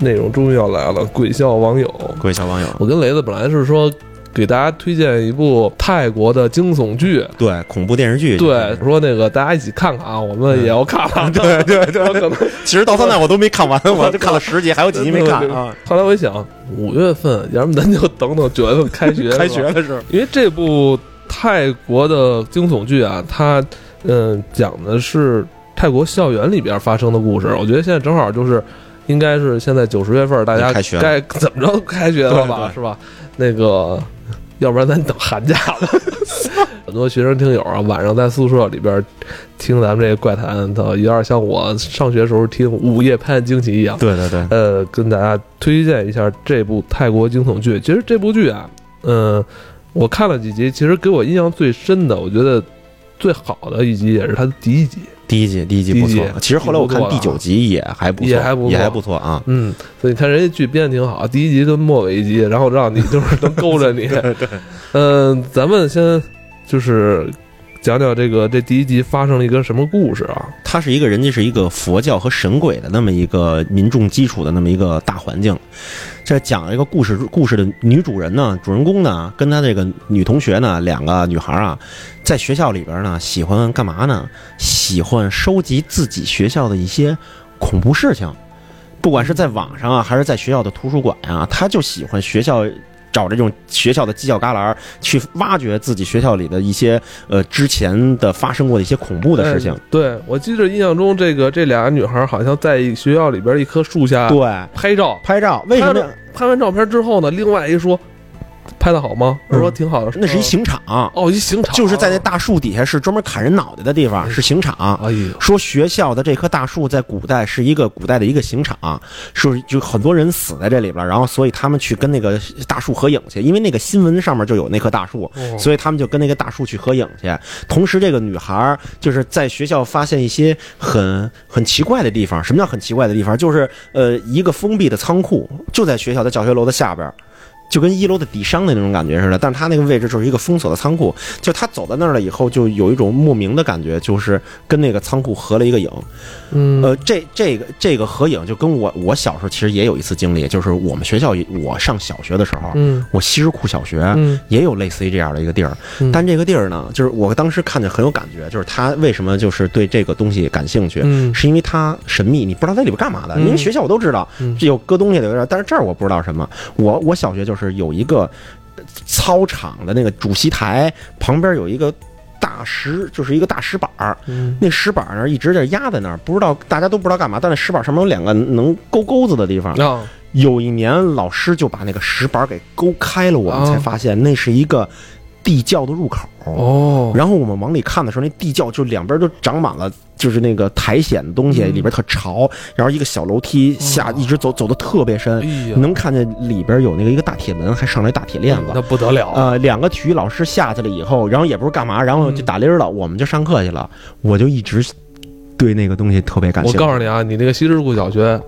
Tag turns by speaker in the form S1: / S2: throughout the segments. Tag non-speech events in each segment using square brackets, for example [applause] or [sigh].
S1: 内容终于要来了，鬼笑网友。
S2: 鬼笑网友，
S1: 我跟雷子本来是说给大家推荐一部泰国的惊悚剧，
S2: 对恐怖电视剧，
S1: 对，说那个大家一起看看啊，我们也要看看。
S2: 对对对 [laughs]
S1: 可能
S2: 其实到现在我都没看完，[laughs] 我就看了十集，还有几集没看啊。
S1: 后来我一想，五月份，要不咱就等等九月份开学，[laughs]
S2: 开学
S1: 是吧
S2: 了是，
S1: 因为这部泰国的惊悚剧啊，它嗯、讲的是泰国校园里边发生的故事。我觉得现在正好就是，应该是现在九十月份，大家
S2: 开学
S1: 该 [laughs] 怎么着都开学了吧，是吧？那个，要不然咱等寒假了。[laughs] 很多学生听友啊，晚上在宿舍里边听咱们这个怪谈，它有点像我上学时候听《午夜拍案惊奇》一样。
S2: 对对对，
S1: 呃，跟大家推荐一下这部泰国惊悚剧。其实这部剧啊，嗯、我看了几集，其实给我印象最深的，我觉得最好的一集也是它的第一集。
S2: 第一季第一季不错其实后来我看第九集也还不错，
S1: 也还不错
S2: 也还不错啊。
S1: 嗯，所以你看人家剧编的挺好，第一集跟末尾一集，然后让你就是能勾着你。[laughs]
S2: 对对，
S1: 嗯、咱们先就是讲讲这个这第一集发生了一个什么故事啊？
S2: 它是一个人家是一个佛教和神鬼的那么一个民众基础的那么一个大环境。这讲一个故事，故事的女主人呢，主人公呢，跟她这个女同学呢，两个女孩啊，在学校里边呢，喜欢干嘛呢？喜欢收集自己学校的一些恐怖事情，不管是在网上啊，还是在学校的图书馆啊，她就喜欢学校。找这种学校的犄角旮旯去挖掘自己学校里的一些呃之前的发生过的一些恐怖的事情
S1: 哎。对我记得印象中，这个这俩女孩好像在学校里边一棵树下
S2: 对，
S1: 拍照，
S2: 拍照为什么呀？
S1: 拍完照片之后呢，另外一说拍的好吗？我说挺好的，
S2: 那是一刑场，
S1: 哦，一刑场，
S2: 就是在那大树底下，是专门砍人脑袋的地方，是刑场。
S1: 哎呦，
S2: 说学校的这棵大树在古代是一个古代的一个刑场，是就很多人死在这里边，然后所以他们去跟那个大树合影去，因为那个新闻上面就有那棵大树，
S1: 哦
S2: 所以他们就跟那个大树去合影去。同时，这个女孩就是在学校发现一些很很奇怪的地方。什么叫很奇怪的地方？就是呃，一个封闭的仓库就在学校的教学楼的下边儿。就跟一楼的底商的那种感觉似的，但是他那个位置就是一个封锁的仓库，就他走到那儿了以后，就有一种莫名的感觉，就是跟那个仓库合了一个影。
S1: 嗯，
S2: 呃，这这个这个合影就跟我我小时候其实也有一次经历，就是我们学校我上小学的时候，
S1: 嗯
S2: 我西直库小学
S1: 嗯
S2: 也有类似于这样的一个地儿，
S1: 嗯
S2: 但这个地儿呢，就是我当时看见很有感觉，就是他为什么就是对这个东西感兴趣，
S1: 嗯
S2: 是因为它神秘，你不知道在里边干嘛的。
S1: 嗯
S2: 因为学校我都知道有搁东西的，但是这儿我不知道什么。我我小学就是有一个操场的那个主席台旁边有一个大石，就是一个大石板儿，
S1: 嗯
S2: 那石板儿呢一直在压在那儿，不知道大家都不知道干嘛，但那石板上面有两个能勾钩子的地方。
S1: 啊，
S2: 有一年老师就把那个石板给勾开了，我们
S1: 啊
S2: 才发现那是一个地窖的入口。
S1: 哦，
S2: 然后我们往里看的时候，那地窖就两边都长满了，就是那个苔藓的东西，
S1: 嗯
S2: 里边特潮。然后一个小楼梯下，
S1: 哦
S2: 一直走走的特别深能看见里边有那个一个大铁门，还上来大铁链子那。
S1: 不得了，
S2: 呃，两个体育老师下去了以后，然后也不是干嘛，然后就打铃了，我们就上课去了。我就一直对那个东西特别感兴趣。
S1: 我告诉你啊，你那个西直库小学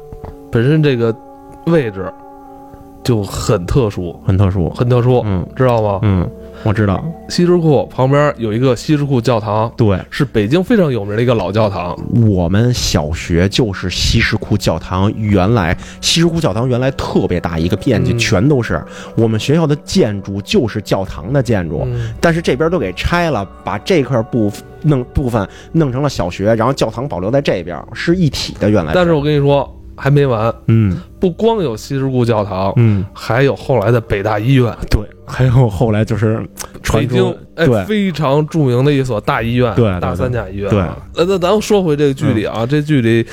S1: 本身这个位置就很特殊，
S2: 很特殊。
S1: 很特殊，
S2: 嗯
S1: 知道吗？
S2: 嗯，我知道。
S1: 西直库旁边有一个西直库教堂，
S2: 对，
S1: 是北京非常有名的一个老教堂。
S2: 我们小学就是西直库教堂，原来西直库教堂原来特别大一个面积，
S1: 嗯
S2: 全都是我们学校的建筑，就是教堂的建筑。
S1: 嗯
S2: 但是这边都给拆了，把这块部弄部分弄成了小学，然后教堂保留在这边，是一体的。原来
S1: 但是我跟你说还没完，
S2: 嗯。
S1: 不光有西直库教堂，
S2: 嗯，
S1: 还有后来的北大医院，
S2: 对，还有后来就是传
S1: 北京
S2: 出
S1: 哎
S2: 对。
S1: 非常著名的一所大医院，
S2: 对对
S1: 大三甲医院。
S2: 对。
S1: 啊，那那咱们说回这个剧里啊，这剧里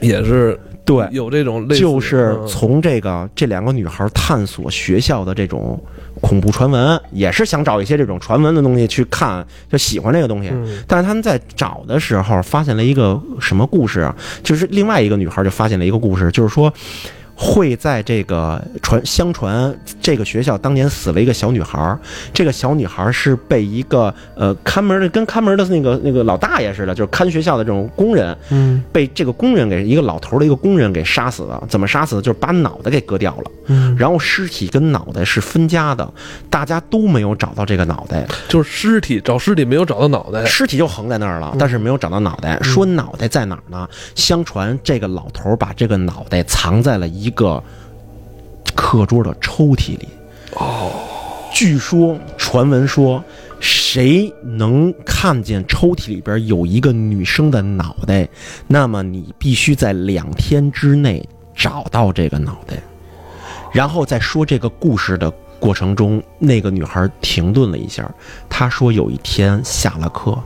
S1: 也是
S2: 对，
S1: 有这种类似
S2: 就是
S1: 嗯。
S2: 从这个这两个女孩探索学校的这种恐怖传闻，也是想找一些这种传闻的东西去看，就喜欢这个东西。
S1: 嗯
S2: 但是他们在找的时候，发现了一个什么故事啊？就是另外一个女孩就发现了一个故事，就是说。会在这个传相传，这个学校当年死了一个小女孩儿。这个小女孩儿是被一个呃看门的，跟看门的那个那个老大爷似的，就是看学校的这种工人，
S1: 嗯
S2: 被这个工人给一个老头的一个工人给杀死了。怎么杀死的？就是把脑袋给割掉了，
S1: 嗯，
S2: 然后尸体跟脑袋是分家的，大家都没有找到这个脑袋，
S1: 就是尸体找尸体没有找到脑袋，
S2: 尸体就横在那儿了，但是没有找到脑袋。说脑袋在哪儿呢？相传这个老头把这个脑袋藏在了一一个课桌的抽屉里。
S1: 哦，
S2: 据说传闻说，谁能看见抽屉里边有一个女生的脑袋，那么你必须在两天之内找到这个脑袋。然后在说这个故事的过程中，那个女孩停顿了一下，她说：“有一天下了课，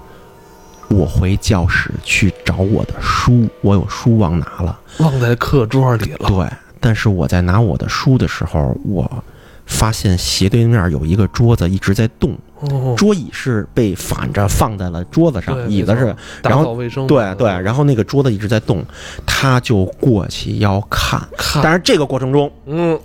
S2: 我回教室去找我的书，我有书忘拿了。
S1: 忘在课桌里了。
S2: 对，但是我在拿我的书的时候，我发现斜对面有一个桌子一直在动，
S1: 哦，
S2: 桌椅是被反着放在了桌子上，椅子是，
S1: 打
S2: 然后
S1: 扫卫生。
S2: 对对，然后那个桌子一直在动，他就过去要看，
S1: 看，
S2: 但是这个过程中，
S1: 嗯，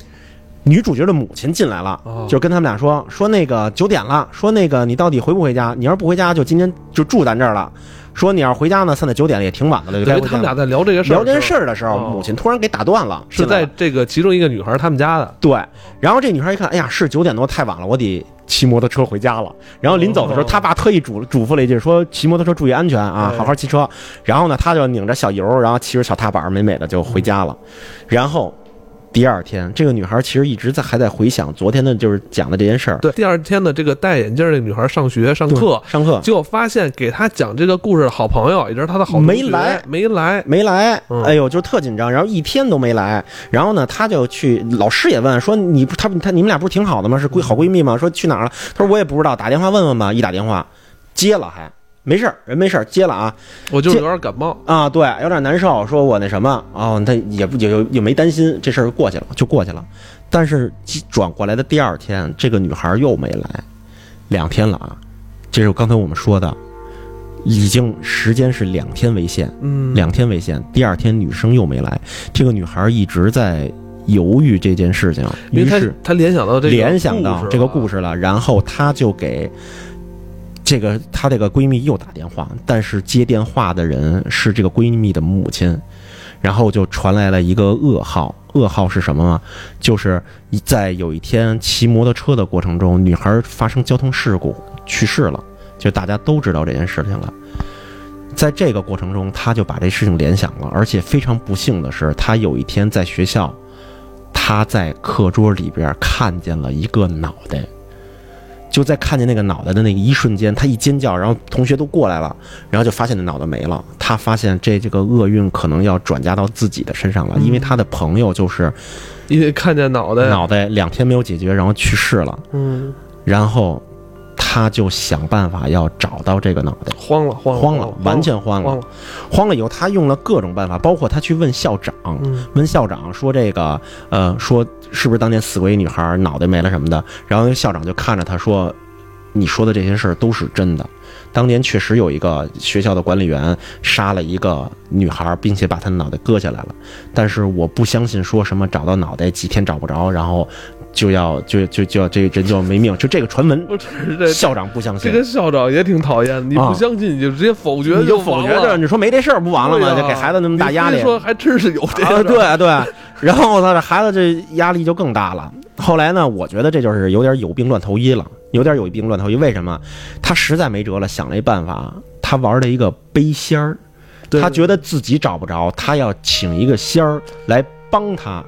S2: 女主角的母亲进来了，
S1: 哦
S2: 就跟他们俩说说那个九点了，说那个你到底回不回家？你要是不回家，就今天就住咱这儿了。说你要是回家呢，现在九点了，也挺晚的了，就该回家了。
S1: 等于他们俩在聊这个事儿，
S2: 聊这件事儿的时候，
S1: 哦
S2: 母亲突然给打断了，
S1: 是在这个其中一个女孩他们家的。
S2: 对，然后这女孩一看，哎呀，是九点多，太晚了，我得骑摩托车回家了。然后临走的时候，
S1: 哦
S2: 他爸特意嘱嘱咐了一句，说骑摩托车注意安全啊，好好骑车。然后呢，他就拧着小油，然后骑着小踏板，美美的就回家了。然后第二天，这个女孩其实一直在还在回想昨天的就是讲的这件事儿。
S1: 对，第二天的这个戴眼镜儿这女孩上学上课，
S2: 上课
S1: 结果发现给她讲这个故事的好朋友，也就是她的好
S2: 没来
S1: 没来。
S2: 没来，
S1: 嗯
S2: 哎呦，就特紧张，然后一天都没来。然后呢，她就去，老师也问说，你不，她她你们俩不是挺好的吗？是闺好闺蜜吗？说去哪儿了？她说我也不知道，打电话问问吧。一打电话，接了还没事儿，人没事儿，接了啊
S1: 我就是有点感冒，
S2: 啊，对，有点难受，说我那什么哦，他也不也也也没担心，这事儿过去了，就过去了。但是转过来的第二天，这个女孩又没来，两天了啊，这是刚才我们说的，已经时间是两天为限。
S1: 嗯，
S2: 两天为限，第二天女生又没来，这个女孩一直在犹豫这件事情，于是
S1: 她联想到这个
S2: 联想到这个故
S1: 事
S2: 事了，然后她就给这个她这个闺蜜又打电话，但是接电话的人是这个闺蜜的母亲，然后就传来了一个噩耗，噩耗是什么呢？就是在有一天骑摩托车的过程中，女孩发生交通事故去世了，就大家都知道这件事情了。在这个过程中，她就把这事情联想了，而且非常不幸的是，她有一天在学校，她在课桌里边看见了一个脑袋。就在看见那个脑袋的那一瞬间，他一尖叫，然后同学都过来了，然后就发现那脑袋没了。他发现这这个厄运可能要转嫁到自己的身上了，因为他的朋友就是
S1: 因为看见脑袋，
S2: 脑袋两天没有解决，然后去世了，
S1: 嗯，
S2: 然后她就想办法要找到这个脑袋。
S1: 慌了慌了
S2: 慌了，完全慌了
S1: 慌了，，
S2: 慌了以后，他用了各种办法，包括他去问校长，
S1: 嗯
S2: 问校长说这个，呃，说是不是当年死过一女孩，脑袋没了什么的。然后校长就看着他说，你说的这些事儿都是真的。当年确实有一个学校的管理员杀了一个女孩，并且把她的脑袋割下来了。但是我不相信说什么找到脑袋几天找不着，然后就要就就就要这人就要没命，就这个传闻，校长不相信。
S1: 这个校长也挺讨厌，你
S2: 啊
S1: 不相信你就直接否决，
S2: 你就否决着，你说没这事儿不完了吗？就给孩子那么大压力
S1: 你。说还真是有这
S2: 啊，
S1: 样的，
S2: 对对，[laughs] 然后呢，这孩子这压力就更大了。后来呢，我觉得这就是有点有病乱投医了，有点有一病乱投医。为什么？他实在没辙了，想了一办法，他玩了一个背仙儿。他觉得自己找不着，他要请一个仙儿来帮他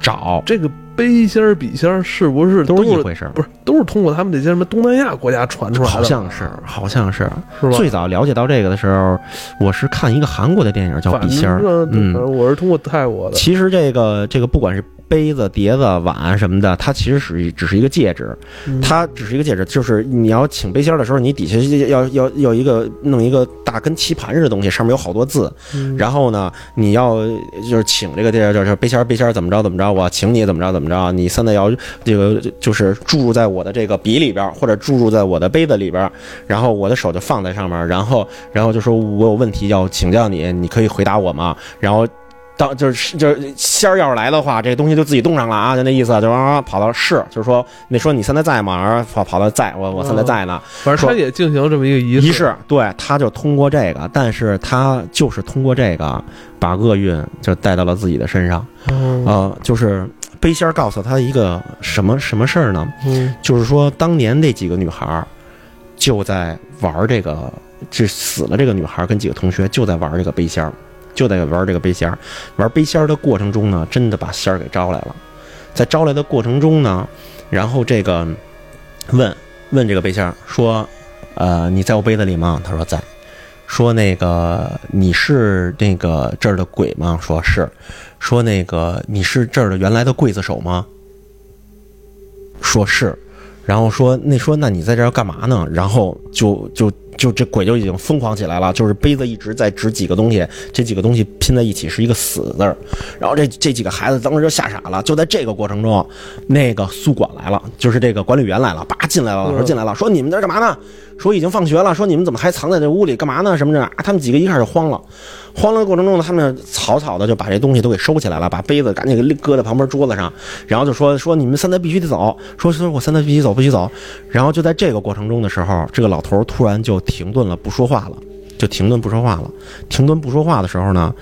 S2: 找，
S1: 这个背仙儿笔仙儿是不是
S2: 都是一回事儿。
S1: 不是都是通过他们这些什么东南亚国家传出来的？
S2: 好像是，好像是。
S1: 是吧？
S2: 最早了解到这个的时候，我是看一个韩国的电影叫《笔仙儿》，嗯
S1: 我是通过泰国的，
S2: 其实这个这个不管是杯子、碟子、碗什么的，它其实是只是一个戒指，
S1: 嗯
S2: 它只是一个戒指，就是你要请杯仙儿的时候，你底下要要要一个弄一个大跟棋盘似的东西，上面有好多字，
S1: 嗯
S2: 然后呢，你要就是请这个这个就是杯仙儿杯仙儿怎么着怎么着，我请你怎么着怎么着，你现在要这个就是注入在我的这个笔里边，或者注入在我的杯子里边，然后我的手就放在上面，然后然后就说我有问题要请教你，你可以回答我吗？然后。当就是就是仙儿要是来的话，这东西就自己动上了啊，就那意思，就啊跑到是，就是说那说你现在在吗？然后跑跑到在，我我现在在呢。
S1: 反正他也进行这么一个仪式
S2: 仪式，对，他就通过这个，但是他就是通过这个把厄运就带到了自己的身上。
S1: 嗯
S2: 呃，就是杯仙儿告诉他一个什么什么事儿呢？
S1: 嗯
S2: 就是说当年那几个女孩儿就在玩这个，这死了这个女孩儿跟几个同学就在玩这个杯仙儿。就在玩这个背仙儿。玩背仙儿的过程中呢，真的把仙儿给招来了。在招来的过程中呢，然后这个问问这个背仙儿说：“呃，你在我杯子里吗？”他说在。说那个你是那个这儿的鬼吗？说是。说那个你是这儿的原来的刽子手吗？说是。然后说那说那你在这儿干嘛呢？然后就就就这鬼就已经疯狂起来了，就是杯子一直在指几个东西，这几个东西拼在一起是一个死字儿。然后这这几个孩子当时就吓傻了。就在这个过程中，那个宿管来了，就是这个管理员来了，叭进来了，老师进来了，说你们在这干嘛呢？说已经放学了，说你们怎么还藏在这屋里干嘛呢？什么的啊？他们几个一开始慌了，慌了的过程中呢，他们草草的就把这东西都给收起来了，把杯子赶紧给搁在旁边桌子上，然后就说说你们现在必须得走，说说我现在必须走，必须走。然后就在这个过程中的时候，这个老头突然就停顿了，不说话了，就停顿不说话了。停顿不说话的时候呢？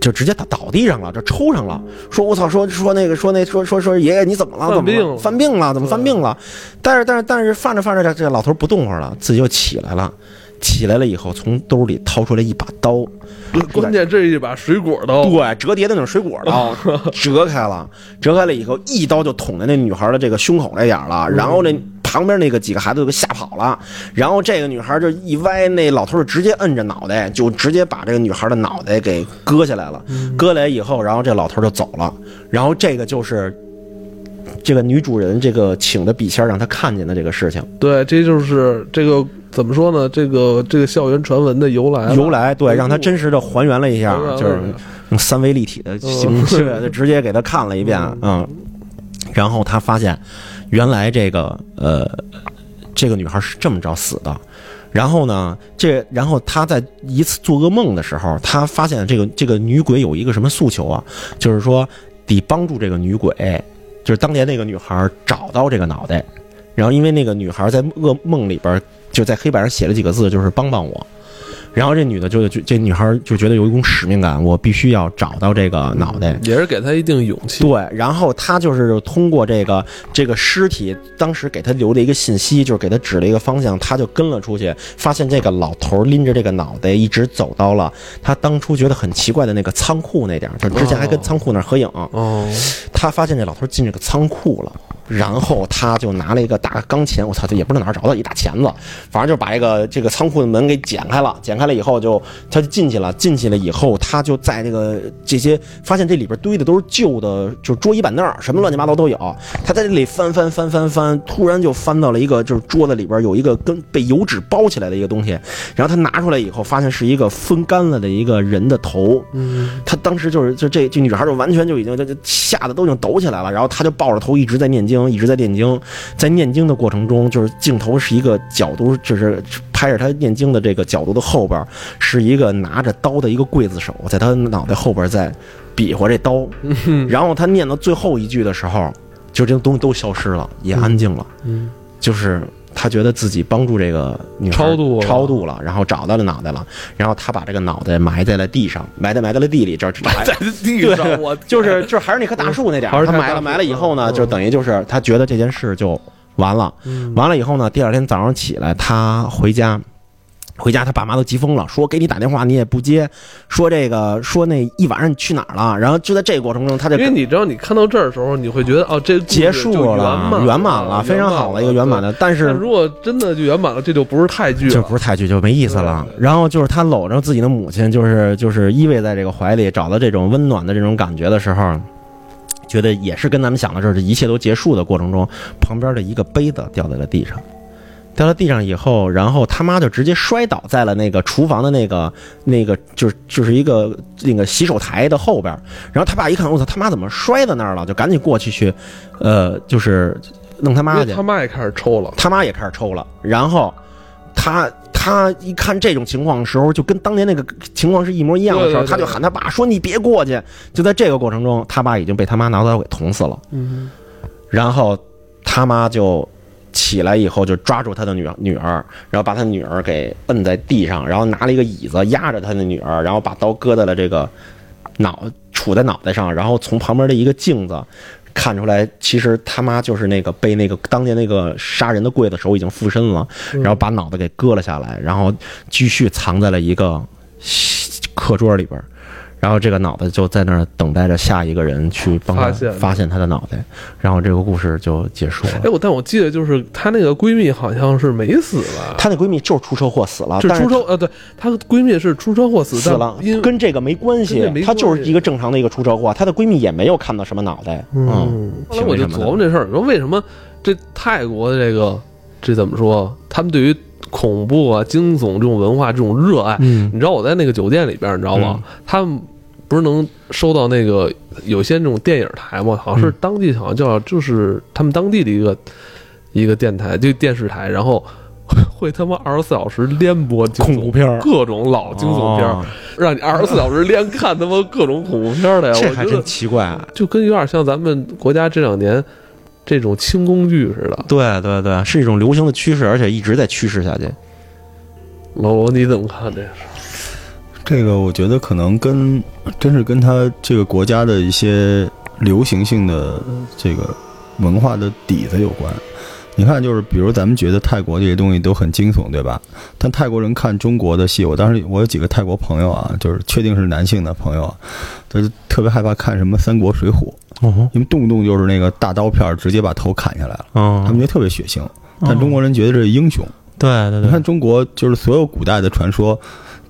S2: 就直接倒倒地上了，这抽上了。说我操，说说那个，说那说说说爷爷你怎么了？怎么犯病了？怎么犯病了？但是但是但是犯着犯着，这这老头不动会儿了，自己又起来了。起来了以后，从兜里掏出来一把刀，[laughs]
S1: 关键这是一把水果刀，
S2: 对，折叠的那种水果刀，[laughs] 折开了，折开了以后，一刀就捅在那女孩的这个胸口那点了，然后那。旁边那个几个孩子都给吓跑了，然后这个女孩就一歪，那老头就直接摁着脑袋，就直接把这个女孩的脑袋给割下来了。割来以后，然后这老头就走了。然后这个就是这个女主人这个请的笔仙让她看见的这个事情。
S1: 对，这就是这个怎么说呢？这个这个校园传闻的由来。
S2: 由来对，让他真实的还原了一下，就是用三维立体的形式，[laughs] 就直接给他看了一遍。嗯，然后他发现。原来这个呃，这个女孩是这么着死的，然后呢，这然后她在一次做噩梦的时候，她发现这个这个女鬼有一个什么诉求啊？就是说得帮助这个女鬼，就是当年那个女孩找到这个脑袋，然后因为那个女孩在噩梦里边就在黑板上写了几个字，就是帮帮我。然后这女的就就这女孩就觉得有一种使命感，我必须要找到这个脑袋，
S1: 也是给她一定勇气。
S2: 对，然后她就是通过这个这个尸体，当时给她留的一个信息，就是给她指了一个方向，她就跟了出去，发现这个老头拎着这个脑袋，一直走到了他当初觉得很奇怪的那个仓库那点儿，就之前还跟仓库那儿合影。
S1: 哦，
S2: 他发现这老头进这个仓库了。然后他就拿了一个大钢钳，我操，这也不知道哪儿找到一大钳子，反正就把这个这个仓库的门给剪开了，剪开了以后就他就进去了，进去了以后他就在这个这些发现这里边堆的都是旧的，就是桌椅板凳，什么乱七八糟都有。他在这里翻翻翻翻翻，突然就翻到了一个就是桌子里边有一个跟被油纸包起来的一个东西，然后他拿出来以后发现是一个风干了的一个人的头。
S1: 嗯，
S2: 他当时就是就这这女孩就完全就已经就就吓得都已经抖起来了，然后他就抱着头一直在念经。一直在念经，在念经的过程中，就是镜头是一个角度，就是拍着他念经的这个角度的后边，是一个拿着刀的一个刽子手，在他脑袋后边在比划这刀。然后他念到最后一句的时候，就这东西都消失了，也安静了。
S1: 嗯，
S2: 就是。他觉得自己帮助这个女孩
S1: 超度
S2: 超度了，然后找到了脑袋了，然后他把这个脑袋埋在了地上，埋在埋在了地里，这
S1: 埋在地上，我
S2: 就是就还是那棵大树那点儿，他埋了埋了以后呢，就等于就是他觉得这件事就完了，完了以后呢，第二天早上起来他回家。回家，他爸妈都急疯了，说给你打电话你也不接，说这个说那一晚上你去哪儿了？然后就在这个过程中，他就
S1: 因为你知道，你看到这儿的时候，你会觉得哦，这
S2: 结束
S1: 了，
S2: 圆满了，非常好的一个圆满的。但是
S1: 如果真的就圆满了，这就不是泰剧，
S2: 就不是泰剧，就没意思了。然后就是他搂着自己的母亲，就是就是依偎在这个怀里，找到这种温暖的这种感觉的时候，觉得也是跟咱们想的这一切都结束的过程中，旁边的一个杯子掉在了地上。掉到地上以后，然后他妈就直接摔倒在了那个厨房的那个那个，就是就是一个那个洗手台的后边。然后他爸一看，我操，他妈怎么摔在那儿了？就赶紧过去去，呃，就是弄他妈去。
S1: 他妈也开始抽了，
S2: 他妈也开始抽了。然后他他一看这种情况的时候，就跟当年那个情况是一模一样的时候，他就喊他爸说：“你别过去。”就在这个过程中，他爸已经被他妈拿刀给捅死了。
S1: 嗯，
S2: 然后他妈就。起来以后就抓住他的女女儿，然后把他女儿给摁在地上，然后拿了一个椅子压着他的女儿，然后把刀搁在了这个脑杵在脑袋上，然后从旁边的一个镜子看出来，其实他妈就是那个被那个当年那个杀人的刽子手已经附身了，然后把脑袋给割了下来，然后继续藏在了一个课桌里边儿，然后这个脑袋就在那儿等待着下一个人去帮他
S1: 发现
S2: 他的脑袋，然后这个故事就结束了
S1: 哎，。我但我记得就是她那个闺蜜好像是没死吧？
S2: 她那闺蜜就是出车祸死了，
S1: 是出车呃，对，她闺蜜是出车祸死，但
S2: 死了
S1: 因，
S2: 跟这个没关系她就是一个正常的一个出车祸，她的闺蜜也没有看到什么脑袋，嗯，
S1: 嗯，后来我就琢磨这事儿，你说为什么这泰国的这个这怎么说？他们对于恐怖啊、惊悚这种文化这种热爱，
S2: 嗯
S1: 你知道我在那个酒店里边，你知道吗？他们不是能收到那个有些那种电影台吗？好像是
S2: 嗯
S1: 当地好像叫就是他们当地的一个一个电台，就电视台，然后会他妈二十四小时连播
S2: 恐怖片儿
S1: 各种老惊悚片儿，
S2: 哦
S1: 让你二十四小时连看他妈各种恐怖片儿的呀！
S2: 这还真奇怪。啊
S1: 就跟有点像咱们国家这两年这种轻工具似的。
S2: 对对对，是一种流行的趋势，而且一直在趋势下去。
S1: 老罗，你怎么看这个？
S3: 这个我觉得可能跟真是跟他这个国家的一些流行性的这个文化的底子有关。你看，就是比如咱们觉得泰国这些东西都很惊悚，对吧？但泰国人看中国的戏，我当时我有几个泰国朋友啊，就是确定是男性的朋友啊，他就特别害怕看什么《三国》《水浒》，
S2: 哦
S3: 因为动不动就是那个大刀片直接把头砍下来了，
S2: 哦
S3: 他们觉得特别血腥。但中国人觉得这是英雄。
S2: 对对对，
S3: 你看中国就是所有古代的传说，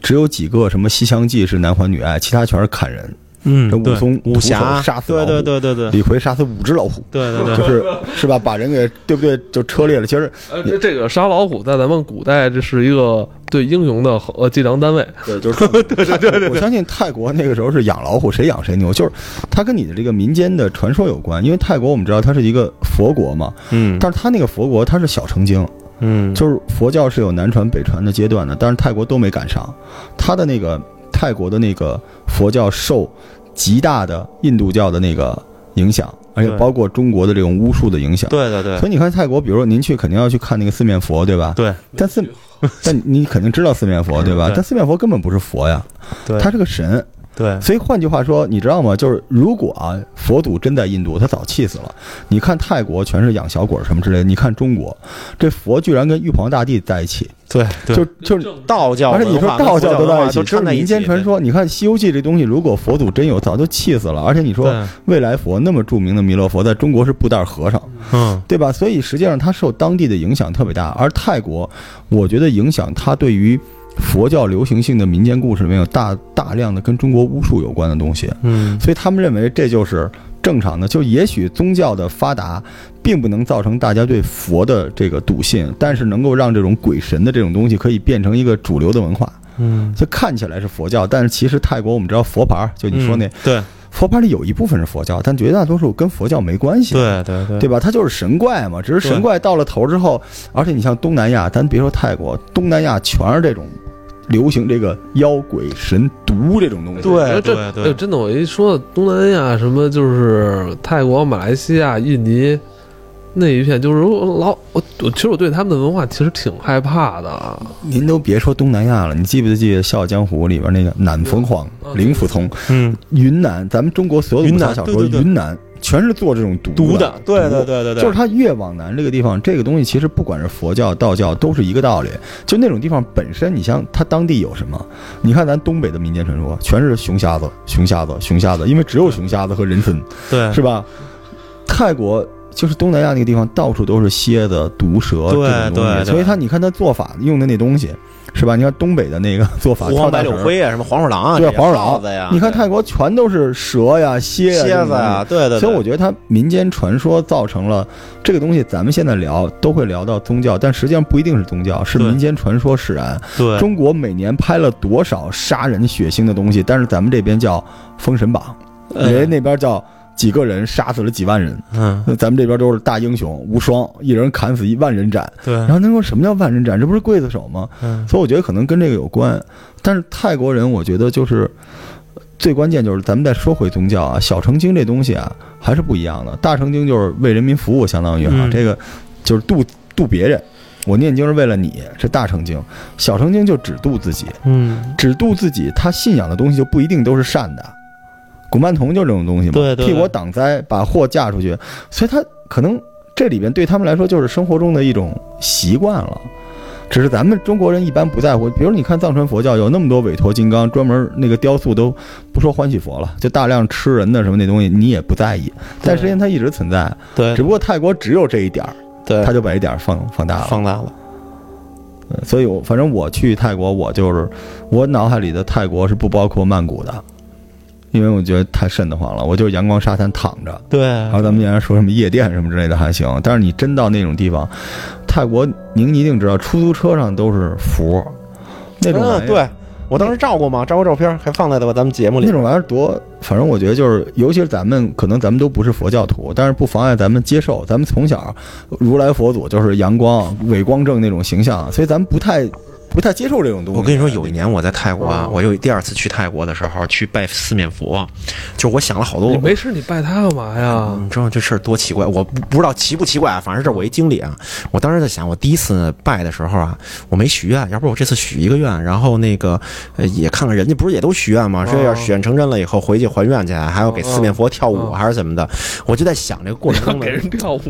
S3: 只有几个什么《西厢记》是男欢女爱，其他全是砍人。
S2: 嗯，
S3: 这武
S2: 对
S3: 松
S2: 武侠
S3: 杀死老
S2: 对
S3: 虎
S2: 对对对对
S3: 李逵杀死五只老虎，
S2: 对对对，
S3: 就是是吧？把人给对不对？就车裂了。其实
S1: 呃，这这个杀老虎在咱们古代这是一个对英雄的呃计量单位。
S3: 对，就是 [laughs] 对对对对。我相信泰国那个时候是养老虎，谁养谁牛，就是它跟你的这个民间的传说有关。因为泰国我们知道它是一个佛国嘛，
S2: 嗯
S3: 但是它那个佛国它是小乘经，
S2: 嗯，
S3: 就是佛教是有南传北传的阶段的，但是泰国都没赶上。它的那个泰国的那个佛教受极大的印度教的那个影响，而且包括中国的这种巫术的影响。
S2: 对对对
S3: 所以你看泰国，比如说您去肯定要去看那个四面佛，对吧？
S2: 对
S3: 但四，[laughs] 但你肯定知道四面佛，对吧？
S2: 对
S3: 但四面佛根本不是佛呀，
S2: 对，
S3: 他是个神。
S2: 对
S3: 所以换句话说，你知道吗？就是如果啊，佛祖真在印度，他早气死了。你看泰国全是养小鬼儿什么之类的，你看中国，这佛居然跟玉皇大帝在一起，
S2: 对对，
S3: 就就是
S2: 道教
S3: 而且你说道教都在一起，
S2: 都
S3: 这是民间传说。你看《西游记》这东西，如果佛祖真有，早就气死了。而且你说，未来佛那么著名的弥勒佛，在中国是布袋和尚，
S2: 嗯
S3: 对吧？所以实际上它受当地的影响特别大。而泰国，我觉得影响它对于佛教流行性的民间故事里面有大大量的跟中国巫术有关的东西，
S2: 嗯
S3: 所以他们认为这就是正常的。就也许宗教的发达，并不能造成大家对佛的这个笃信，但是能够让这种鬼神的这种东西可以变成一个主流的文化。
S2: 嗯，
S3: 就看起来是佛教，但是其实泰国我们知道佛牌儿，就你说那、
S2: 嗯对
S3: 佛牌里有一部分是佛教，但绝大多数跟佛教没关系。
S2: 对对对
S3: 对吧？它就是神怪嘛，只是神怪到了头之后，而且你像东南亚，咱别说泰国，东南亚全是这种流行这个妖鬼神毒这种东西。
S2: 对对对
S1: 哎真的，我一说东南亚什么，就是泰国、马来西亚、印尼那一片，就是我老我我其实我对他们的文化其实挺害怕的。
S3: 您都别说东南亚了，你记不记得《笑傲江湖》里边那个南凤凰
S1: 嗯、
S3: 灵府通、
S2: 嗯
S3: 云南？咱们中国所有的武侠小说，
S2: 对对对
S3: 云南全是做这种毒
S2: 毒
S3: 的，
S2: 对对对对对，
S3: 就是它越往南这个地方，这个东西其实不管是佛教、道教，都是一个道理。就那种地方本身，你像它当地有什么？你看咱东北的民间传说，全是熊瞎子、熊瞎子、熊瞎子，因为只有熊瞎子和人参，
S2: 对
S3: 是吧？泰国就是东南亚那个地方，到处都是蝎子、毒蛇这种东西，
S2: 对对
S3: 所以他你看他做法用的那东西，是吧？你看东北的那个做法，
S2: 胡黄白柳灰啊，什么黄鼠狼啊，
S3: 对黄鼠狼。
S2: 子呀，
S3: 你看泰国全都是蛇呀、蝎、
S2: 蝎子呀，对对，
S3: 所以我觉得它民间传说造成了这个东西，咱们现在聊都会聊到宗教，但实际上不一定是宗教，是民间传说使然。
S2: 对。
S3: 中国每年拍了多少杀人血腥的东西，但是咱们这边叫《封神榜》，
S2: 嗯
S3: 人家那边叫几个人杀死了几万人，
S2: 嗯
S3: 那咱们这边都是大英雄无双，一人砍死一万人斩。
S2: 对，
S3: 然后他说什么叫万人斩？这不是刽子手吗？
S2: 嗯
S3: 所以我觉得可能跟这个有关。但是泰国人，我觉得就是最关键就是咱们再说回宗教啊，小乘经这东西啊还是不一样的。大乘经就是为人民服务，相当于啊、
S2: 嗯
S3: 这个就是度度别人。我念经是为了你，是大乘经；小乘经就只度自己，
S2: 嗯
S3: 只度自己。他信仰的东西就不一定都是善的。古曼童就这种东西嘛，
S2: 对对对
S3: 替我挡灾，把货嫁出去，所以他可能这里边对他们来说就是生活中的一种习惯了。只是咱们中国人一般不在乎。比如你看藏传佛教有那么多韦陀金刚，专门那个雕塑都不说欢喜佛了，就大量吃人的什么那东西，你也不在意。但实际上它一直存在，
S2: 对
S3: 只不过泰国只有这一点儿，
S2: 对
S3: 他就把这点儿放放大了。
S2: 放大了。
S3: 呃所以我反正我去泰国，我就是我脑海里的泰国是不包括曼谷的，因为我觉得太瘆得慌了。我就是阳光沙滩躺着，
S2: 对
S3: 然后咱们原来说什么夜店什么之类的还行，但是你真到那种地方，泰国您一定知道，出租车上都是佛，那种
S2: 对我当时照过吗，照过照片，还放在了咱们节目里
S3: 那。种玩意儿多，反正我觉得就是，尤其是咱们可能咱们都不是佛教徒，但是不妨碍咱们接受。咱们从小如来佛祖就是阳光、伟光正那种形象，所以咱们不太不太接受这种东西。
S2: 我跟你说，有一年我在泰国啊
S1: 哦，
S2: 我又第二次去泰国的时候去拜四面佛，就是我想了好多
S1: 你，没事你拜他干嘛呀？
S2: 你知道这事儿多奇怪？我不不知道奇不奇怪啊，反正这我一经历啊。我当时在想，我第一次拜的时候啊，我没许愿，要不我这次许一个愿，然后那个呃也看看人家不是也都许愿吗？说要许愿成真了以后回去还愿去，还要给四面佛跳舞
S1: 哦
S2: 还是怎么的？我就在想这个过程 [laughs]
S1: 给人跳舞，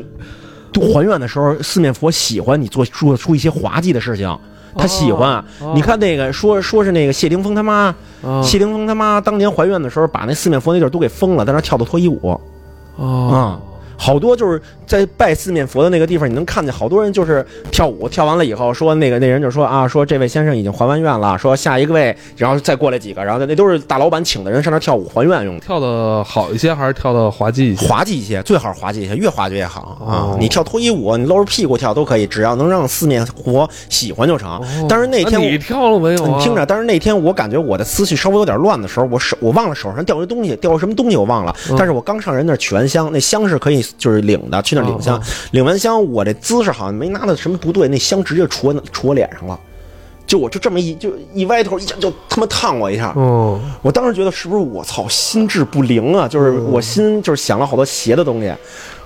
S2: 还愿的时候，四面佛喜欢你做做出一些滑稽的事情。他喜欢，
S1: 哦
S2: 你看那个说说是那个谢霆锋他妈，
S1: 啊
S2: 谢霆锋他妈当年怀孕的时候，把那四面佛那地儿都给封了，在那跳的脱衣舞。
S1: 啊
S2: 啊，好多就是在拜四面佛的那个地方，你能看见好多人就是跳舞，跳完了以后说那个那人就说啊，说这位先生已经还完愿了，说下一个位，然后再过来几个，然后那都是大老板请的人上那跳舞还愿用的。
S1: 跳的好一些还是跳的滑稽一些？
S2: 滑稽一些，最好是滑稽一些，越滑稽越好啊！
S1: 哦
S2: 你跳脱衣舞，你搂着屁股跳都可以，只要能让四面佛喜欢就成。
S1: 哦
S2: 但是那天我
S1: 你跳了没有啊？
S2: 你听着，但是那天我感觉我的思绪稍微有点乱的时候，我手我忘了手上掉一东西，掉什么东西我忘了。
S1: 嗯
S2: 但是我刚上人那取完香，那香是可以就是领的，去那领香。
S1: 哦
S2: 领完香，我这姿势好像没拿到什么不对，那香直接杵我脸上了。就我就这么一就一歪头，一下就他妈烫我一下。
S1: 嗯，
S2: 我当时觉得是不是我操心智不灵啊？就是我心就是想了好多邪的东西。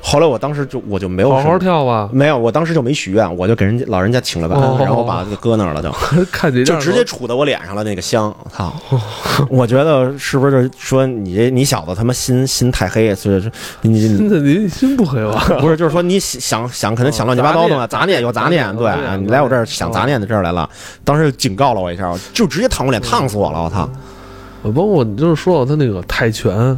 S2: 后来我当时就我就没有
S1: 好好跳吧，
S2: 没有，我当时就没许愿，我就给人家老人家请了晚，
S1: 哦
S2: 然后把就搁那儿了就。[laughs]
S1: 看你
S2: 就直接杵到我脸上了那个香，操！[laughs] 我觉得是不是就说你这你小子他妈心心太黑，所以说你你
S1: 心不黑吧？[laughs]
S2: 不是就是说你想想可能想乱七八糟的嘛，杂念有杂念，对你来我这儿想杂念的这儿来了，当时就警告了我一下，就直接烫我脸，烫死我了，我操！
S1: 包括你就是说到他那个泰拳，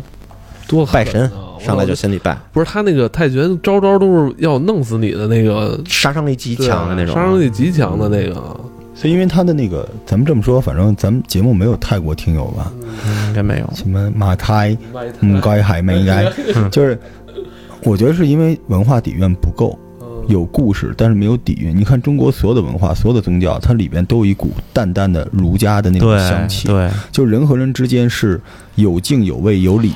S1: 多狠
S2: 拜神
S1: 啊
S2: 上来就先得拜，
S1: 不是他那个泰拳招招都是要弄死你的那个
S2: 杀伤力极强的那种，
S1: 杀伤力极强的那个，
S3: 所以因为他的那个，咱们这么说，反正咱们节目没有泰国听友吧？
S2: 应该没有。
S3: 什么马泰、唔该还没应该，就是我觉得是因为文化底蕴不够，有故事，但是没有底蕴。你看中国所有的文化，所有的宗教，它里边都有一股淡淡的儒家的那种香气，
S2: 对，
S3: 就人和人之间是有敬有畏有礼。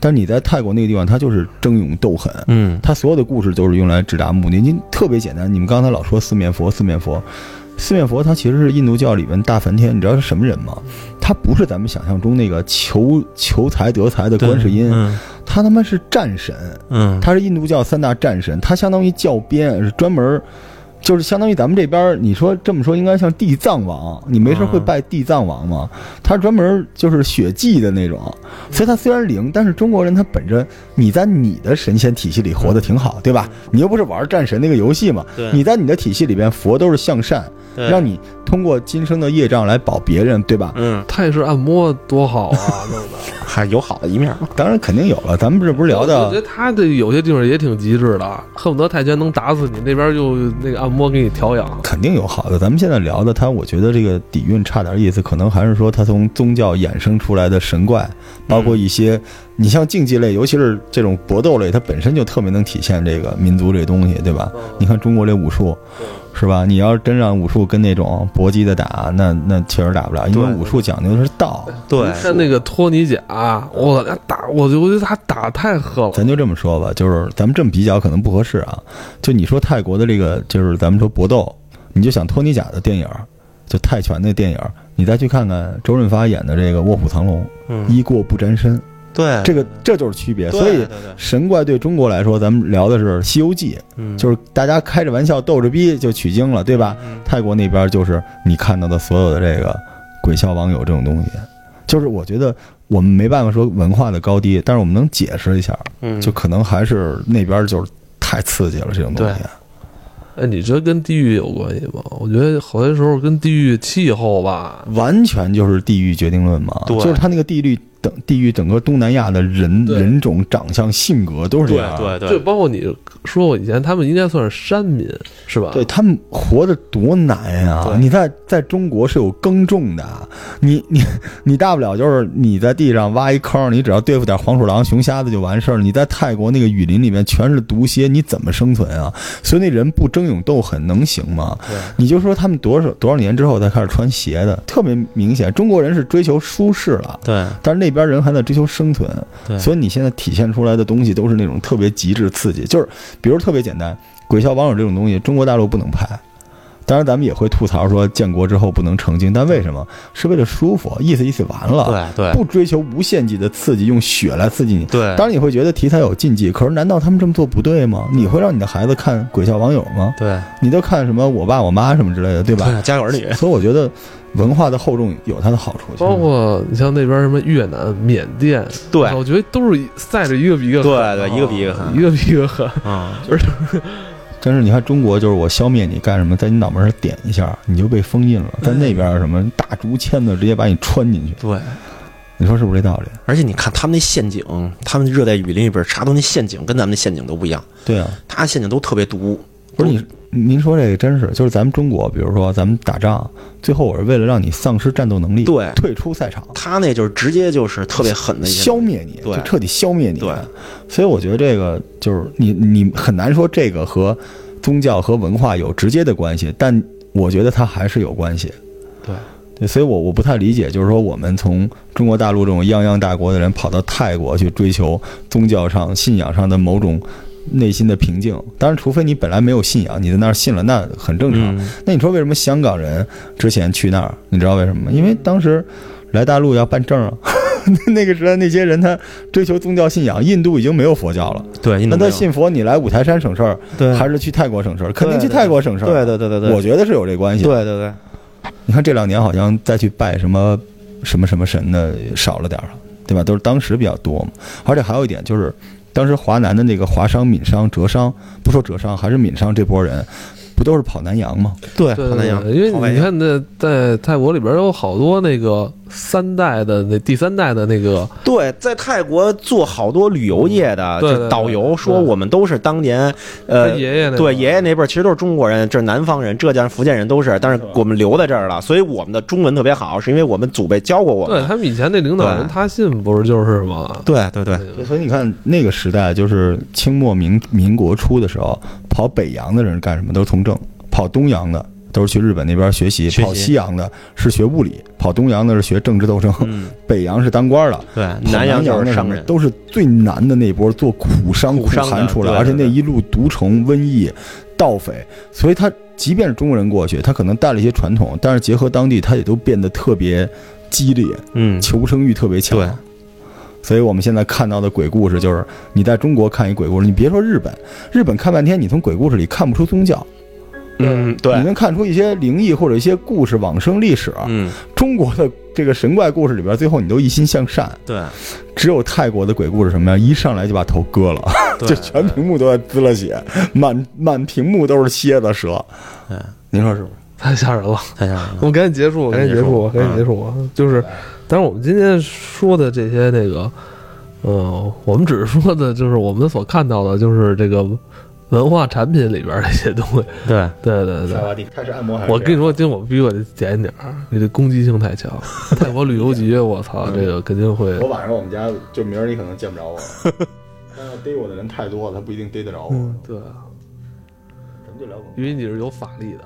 S3: 但是你在泰国那个地方，他就是争勇斗狠，
S2: 嗯，
S3: 它所有的故事都是用来直达目的。您特别简单，你们刚才老说四面佛，四面佛，四面佛它其实是印度教里面大梵天，你知道是什么人吗？他不是咱们想象中那个求求财得财的观世音，
S2: 嗯
S3: 他他妈是战神，
S2: 嗯，
S3: 他是印度教三大战神，他相当于教鞭，是专门儿。就是相当于咱们这边，你说这么说应该像地藏王，你没事会拜地藏王吗？他专门就是血祭的那种，所以他虽然灵，但是中国人他本着你在你的神仙体系里活得挺好，对吧？你又不是玩战神那个游戏嘛，你在你的体系里边佛都是向善，
S2: 对
S3: 让你通过今生的业障来保别人，对吧？
S2: 嗯，
S1: 泰式按摩多好啊，[laughs] 弄的。
S2: 还有好的一面。
S3: 当然肯定有了，咱们这不是聊的我
S1: 觉得他这有些地方也挺极致的，恨不得泰拳能打死你，那边就那个按摩给你调养。
S3: 肯定有好的。咱们现在聊的，他我觉得这个底蕴差点意思，可能还是说他从宗教衍生出来的神怪，包括一些你像竞技类，尤其是这种搏斗类，它本身就特别能体现这个民族这东西，对吧？你看中国这武术，是吧？你要是真让武术跟那种搏击的打，那那确实打不了，因为武术讲究的是道。
S2: 对，
S1: 看那个托尼贾，我他打，我就觉得他打太狠了。
S3: 咱就这么说吧，就是咱们这么比较可能不合适啊。就你说泰国的这个，就是咱们说搏斗，你就想托尼贾的电影，就泰拳那电影，你再去看看周润发演的这个《卧虎藏龙》，
S2: 嗯，
S3: 衣过不沾身，
S2: 对，
S3: 这个这就是区别。所以神怪对中国来说，咱们聊的是《西游记》，
S2: 嗯。
S3: 就是大家开着玩笑逗着逼就取经了，对吧？
S2: 嗯
S3: 泰国那边就是你看到的所有的这个鬼笑网友这种东西，就是我觉得我们没办法说文化的高低，但是我们能解释一下，
S2: 嗯，
S3: 就可能还是那边就是太刺激了这种东西。
S1: 哎，你觉得跟地域有关系吗？我觉得好些时候跟地域、气候吧，
S3: 完全就是地域决定论嘛，
S2: 对。
S3: 就是他那个地域等地域整个东南亚的人人种、长相、性格都是这样，
S2: 对
S1: 就包括你说过以前他们应该算是山民，是吧？
S3: 对他们活得多难呀、
S2: 对
S3: 你在在中国是有耕种的，你你你大不了就是你在地上挖一坑，你只要对付点黄鼠狼、熊瞎子就完事儿。你在泰国那个雨林里面全是毒蝎，你怎么生存啊？所以那人不争勇斗狠能行吗？
S2: 对
S3: 你就说他们多少多少年之后才开始穿鞋的，特别明显。中国人是追求舒适了。
S2: 对
S3: 但是那边人还在追求生存，
S2: 对
S3: 所以你现在体现出来的东西都是那种特别极致刺激，就是比如特别简单，鬼笑网友这种东西，中国大陆不能拍。当然，咱们也会吐槽说建国之后不能成精，但为什么？是为了舒服，意思意思完了，
S2: 对对
S3: 不追求无限级的刺激，用血来刺激你。
S2: 对，
S3: 当然你会觉得题材有禁忌，可是难道他们这么做不对吗？你会让你的孩子看鬼笑网友吗？
S2: 对
S3: 你都看什么我爸我妈什么之类的，对吧？
S2: 对，家有儿女，
S3: 所以我觉得文化的厚重有它的好处。
S1: 包括你像那边什么越南、缅甸，
S2: 对
S1: 我觉得都是赛着一个比一个狠啊
S2: 对对一个比一个狠
S1: 一个比一个狠。
S2: 啊，
S3: 真是，你看中国就是我消灭你干什么，在你脑门上点一下，你就被封印了。在那边什么大竹签子直接把你穿进去，
S2: 对。
S3: 你说是不是这道理？
S2: 而且你看他们那陷阱，他们热带雨林里边查到那陷阱跟咱们那陷阱都不一样，
S3: 对啊，
S2: 他陷阱都特别毒。
S3: 不是你您说这个真是，就是咱们中国，比如说咱们打仗，最后我是为了让你丧失战斗能力，
S2: 对。
S3: 退出赛场，
S2: 他那就是直接就是特别狠的一些
S3: 消灭你，
S2: 对。
S3: 就彻底消灭你。
S2: 对，
S3: 所以我觉得这个就是你你很难说这个和宗教和文化有直接的关系，但我觉得它还是有关系。
S2: 对。
S3: 对，所以我我不太理解，就是说我们从中国大陆这种泱泱大国的人跑到泰国去追求宗教上、信仰上的某种内心的平静。当然，除非你本来没有信仰，你在那儿信了，那很正常。
S2: 嗯
S3: 那你说为什么香港人之前去那儿？你知道为什么吗？因为当时来大陆要办证啊。[laughs] 那个时代那些人他追求宗教信仰，印度已经没有佛教了。
S2: 对，
S3: 那他信佛，你来五台山省事儿，
S2: 对
S3: 还是去泰国省事儿？肯定去泰国省事儿。
S2: 对对对对对，
S3: 我觉得是有这关系。，
S2: 对对对，
S3: 你看这两年好像再去拜什么什么什么神的少了点儿了，对吧？都是当时比较多嘛。而且还有一点就是，当时华南的那个华商、闽商、浙商，不说浙商，还是闽商这波人，不都是跑南洋吗？
S2: 对跑南洋，
S1: 对，因为你看那在泰国里边有好多那个三代的那第三代的那个，
S2: 对，在泰国做好多旅游业的，导游说我们都是当年呃
S1: 爷爷那个
S2: 对爷爷那辈儿其实都是中国人，这是南方人，浙江、福建人都是，但是我们留在这儿了，所以我们的中文特别好，是因为我们祖辈教过我们。
S1: 对他们以前那领导人他信不是就是吗？
S2: 对对对
S3: 所以你看那个时代，就是清末民民国初的时候，跑北洋的人干什么？都是从政；跑东洋的都是去日本那边学习；跑西洋的是学物理；跑东洋的是学政治斗争；
S2: 嗯，[laughs]
S3: 北洋是当官的。
S2: 对，南洋就是商人。
S3: 么都是最难的那波做苦商苦寒出来，而且那一路毒虫、瘟疫、盗匪，所以他即便是中国人过去，他可能带了一些传统，但是结合当地，他也都变得特别激烈，
S2: 嗯，
S3: 求生欲特别强。
S2: 对，
S3: 所以我们现在看到的鬼故事，就是你在中国看一鬼故事，你别说日本，日本看半天，你从鬼故事里看不出宗教，
S2: 嗯，对
S3: 你，能看出一些灵异或者一些故事、往生历史。
S2: 嗯，
S3: 中国的这个神怪故事里边，最后你都一心向善。
S2: 对，
S3: 只有泰国的鬼故事什么呀？一上来就把头割了，[laughs] 就全屏幕都在滋了血，满满屏幕都是蝎子蛇。
S2: 对，
S3: 您说是不是？
S1: 太吓人了！
S2: 太吓人了。
S1: 我们赶紧结束，赶紧结束，
S2: 赶紧结束
S1: 赶紧结束啊！就是，但是我们今天说的这些那个，呃，我们只是说的就是我们所看到的，就是这个文化产品里边的一些东西。[laughs]
S2: 对，
S1: 对对对。
S3: 瓦蒂开始按摩还
S1: 我跟你说，今天我比我得点一点儿，你这攻击性太强。[laughs] 泰国旅游局，我操，这个肯定会
S3: 我晚上我们家就明儿你可能见不着我，[laughs] 但要逮我的人太多了，他不一定逮得着我。
S1: 对啊，
S3: 咱们就聊，
S1: 因为你是有法力的，